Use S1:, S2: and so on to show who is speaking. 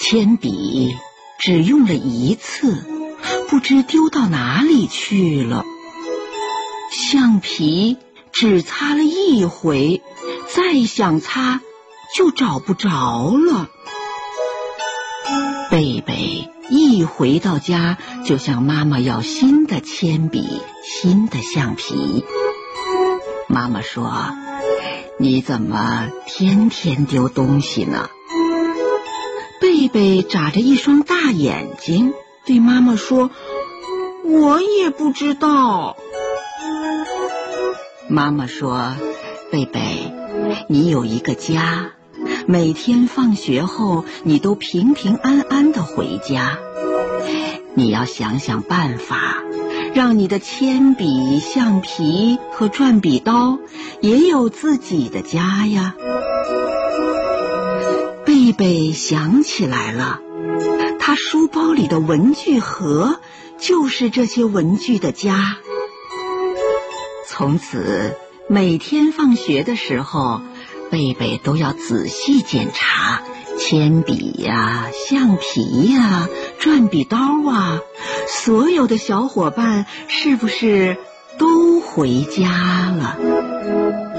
S1: 铅笔只用了一次，不知丢到哪里去了。橡皮只擦了一回，再想擦就找不着了。贝贝一回到家，就向妈妈要新的铅笔、新的橡皮。妈妈说：“你怎么天天丢东西呢？”贝贝眨着一双大眼睛，对妈妈说：“我也不知道。”妈妈说：“贝贝，你有一个家。”每天放学后，你都平平安安的回家。你要想想办法，让你的铅笔、橡皮和转笔刀也有自己的家呀。贝贝想起来了，他书包里的文具盒就是这些文具的家。从此，每天放学的时候。贝贝都要仔细检查铅笔呀、橡皮呀、转笔刀啊，所有的小伙伴是不是都回家了？